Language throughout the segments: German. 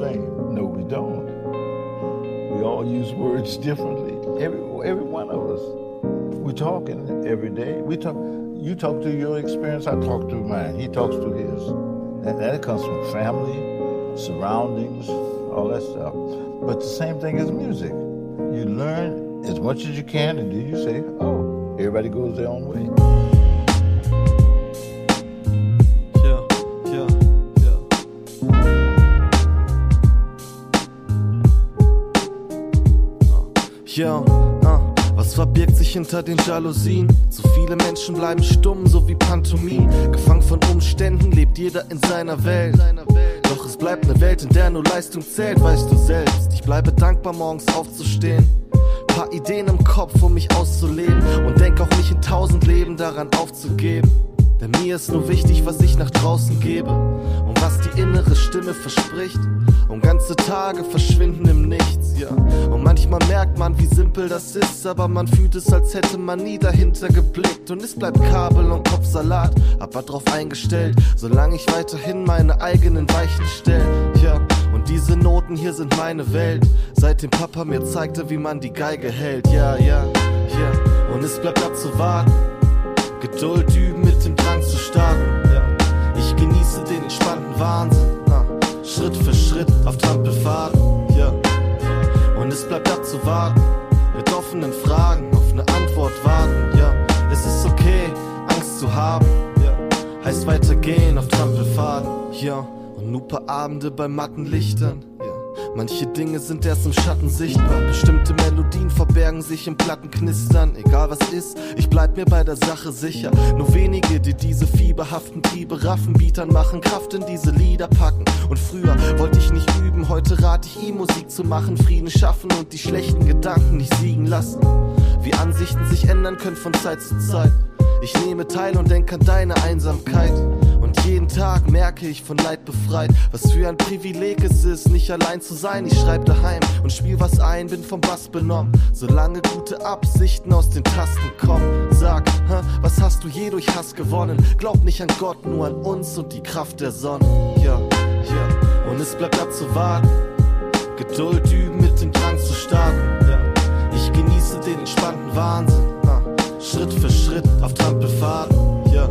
Trampelpfade. differently. Every every one of us. We're talking every day. We talk. You talk to your experience. I talk to mine. He talks to his. And that comes from family, surroundings, all that stuff. But the same thing as music. You learn as much as you can, and then you say, "Oh, everybody goes their own way." Sich hinter den Jalousien? Zu viele Menschen bleiben stumm, so wie Pantomim. Gefangen von Umständen lebt jeder in seiner Welt. Doch es bleibt eine Welt, in der nur Leistung zählt, weißt du selbst. Ich bleibe dankbar, morgens aufzustehen. Paar Ideen im Kopf, um mich auszuleben. Und denk auch nicht in tausend Leben daran aufzugeben. Denn mir ist nur wichtig, was ich nach draußen gebe und was die innere Stimme verspricht. Und ganze Tage verschwinden im Nichts, ja. Und manchmal merkt man, wie simpel das ist, aber man fühlt es, als hätte man nie dahinter geblickt. Und es bleibt Kabel und Kopfsalat, aber drauf eingestellt, solange ich weiterhin meine eigenen Weichen stell, ja. Und diese Noten hier sind meine Welt, seitdem Papa mir zeigte, wie man die Geige hält, ja, ja, ja. Und es bleibt abzuwarten Geduld üben starten. Ich genieße den entspannten Wahnsinn. Schritt für Schritt auf Trampelfaden. Und es bleibt abzuwarten. Mit offenen Fragen auf eine Antwort warten. Ja. Es ist okay, Angst zu haben. Ja. Heißt weitergehen auf Trampelfaden. Ja. Und nur paar Abende bei matten Lichtern. Manche Dinge sind erst im Schatten sichtbar. Bestimmte Melodien verbergen sich im Plattenknistern. Egal was ist, ich bleib mir bei der Sache sicher. Nur wenige, die diese fieberhaften Triebe raffen, Bietern machen Kraft in diese Lieder packen. Und früher wollte ich nicht üben, heute rate ich ihm, Musik zu machen, Frieden schaffen und die schlechten Gedanken nicht siegen lassen. Wie Ansichten sich ändern können von Zeit zu Zeit. Ich nehme teil und denk an deine Einsamkeit. Und jeden Tag merke ich von Leid befreit, was für ein Privileg es ist, nicht allein zu sein. Ich schreib daheim und spiel was ein, bin vom Bass benommen. Solange gute Absichten aus den Tasten kommen. Sag, hä, was hast du je durch Hass gewonnen? Glaub nicht an Gott, nur an uns und die Kraft der Sonne. Ja, ja. Und es bleibt abzuwarten. Geduld üben, mit dem Drang zu starten. Ja. Ich genieße den entspannten Wahnsinn. Schritt für Schritt auf Trampelfaden. Ja.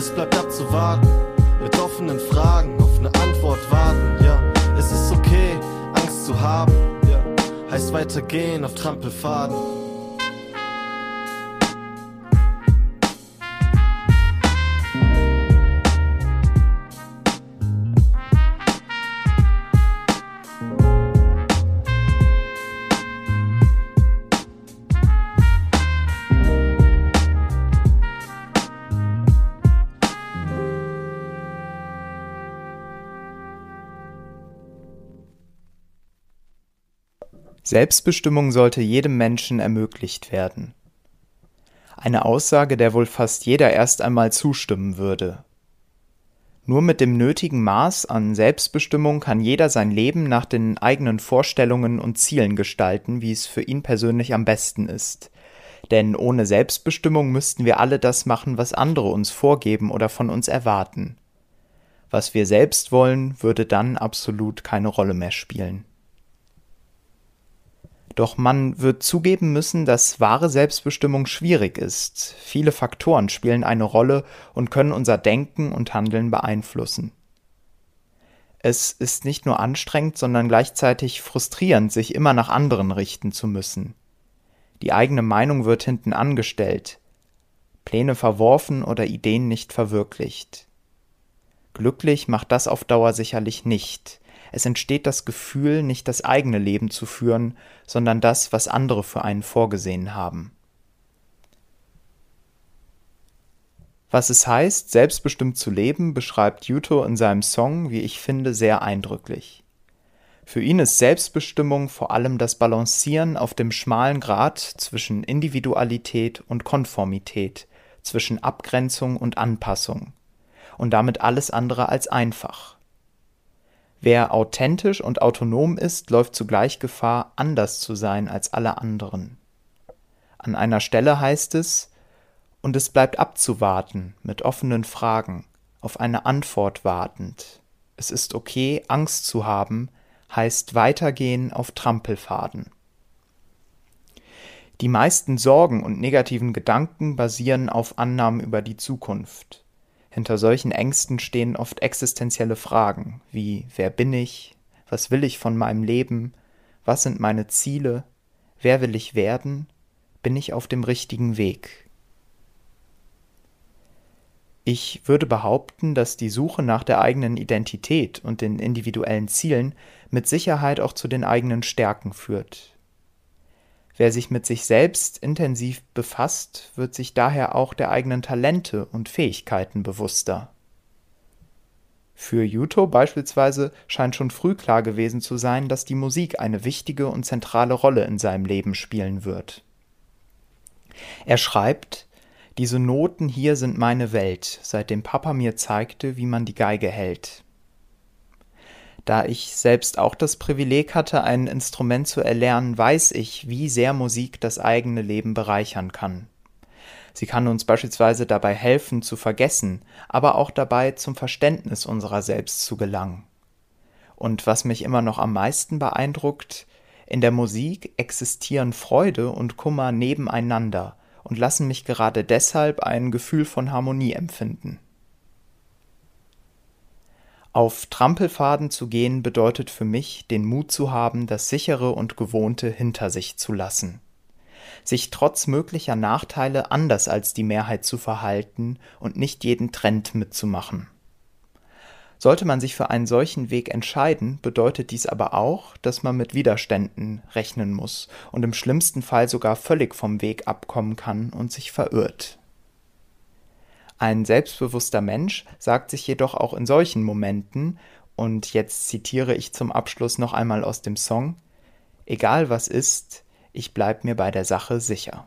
Es bleibt abzuwarten, mit offenen Fragen auf eine Antwort warten. Ja, es ist okay, Angst zu haben. Ja, heißt weitergehen auf Trampelfaden. Selbstbestimmung sollte jedem Menschen ermöglicht werden. Eine Aussage, der wohl fast jeder erst einmal zustimmen würde. Nur mit dem nötigen Maß an Selbstbestimmung kann jeder sein Leben nach den eigenen Vorstellungen und Zielen gestalten, wie es für ihn persönlich am besten ist. Denn ohne Selbstbestimmung müssten wir alle das machen, was andere uns vorgeben oder von uns erwarten. Was wir selbst wollen, würde dann absolut keine Rolle mehr spielen. Doch man wird zugeben müssen, dass wahre Selbstbestimmung schwierig ist. Viele Faktoren spielen eine Rolle und können unser Denken und Handeln beeinflussen. Es ist nicht nur anstrengend, sondern gleichzeitig frustrierend, sich immer nach anderen richten zu müssen. Die eigene Meinung wird hinten angestellt, Pläne verworfen oder Ideen nicht verwirklicht. Glücklich macht das auf Dauer sicherlich nicht. Es entsteht das Gefühl, nicht das eigene Leben zu führen, sondern das, was andere für einen vorgesehen haben. Was es heißt, selbstbestimmt zu leben, beschreibt Yuto in seinem Song, wie ich finde, sehr eindrücklich. Für ihn ist Selbstbestimmung vor allem das Balancieren auf dem schmalen Grat zwischen Individualität und Konformität, zwischen Abgrenzung und Anpassung und damit alles andere als einfach. Wer authentisch und autonom ist, läuft zugleich Gefahr, anders zu sein als alle anderen. An einer Stelle heißt es, und es bleibt abzuwarten, mit offenen Fragen, auf eine Antwort wartend. Es ist okay, Angst zu haben, heißt weitergehen auf Trampelfaden. Die meisten Sorgen und negativen Gedanken basieren auf Annahmen über die Zukunft. Hinter solchen Ängsten stehen oft existenzielle Fragen wie wer bin ich, was will ich von meinem Leben, was sind meine Ziele, wer will ich werden, bin ich auf dem richtigen Weg. Ich würde behaupten, dass die Suche nach der eigenen Identität und den individuellen Zielen mit Sicherheit auch zu den eigenen Stärken führt. Wer sich mit sich selbst intensiv befasst, wird sich daher auch der eigenen Talente und Fähigkeiten bewusster. Für Yuto beispielsweise scheint schon früh klar gewesen zu sein, dass die Musik eine wichtige und zentrale Rolle in seinem Leben spielen wird. Er schreibt, diese Noten hier sind meine Welt, seitdem Papa mir zeigte, wie man die Geige hält. Da ich selbst auch das Privileg hatte, ein Instrument zu erlernen, weiß ich, wie sehr Musik das eigene Leben bereichern kann. Sie kann uns beispielsweise dabei helfen, zu vergessen, aber auch dabei, zum Verständnis unserer selbst zu gelangen. Und was mich immer noch am meisten beeindruckt, in der Musik existieren Freude und Kummer nebeneinander, und lassen mich gerade deshalb ein Gefühl von Harmonie empfinden. Auf Trampelfaden zu gehen bedeutet für mich, den Mut zu haben, das sichere und gewohnte hinter sich zu lassen, sich trotz möglicher Nachteile anders als die Mehrheit zu verhalten und nicht jeden Trend mitzumachen. Sollte man sich für einen solchen Weg entscheiden, bedeutet dies aber auch, dass man mit Widerständen rechnen muss und im schlimmsten Fall sogar völlig vom Weg abkommen kann und sich verirrt. Ein selbstbewusster Mensch sagt sich jedoch auch in solchen Momenten, und jetzt zitiere ich zum Abschluss noch einmal aus dem Song, egal was ist, ich bleib mir bei der Sache sicher.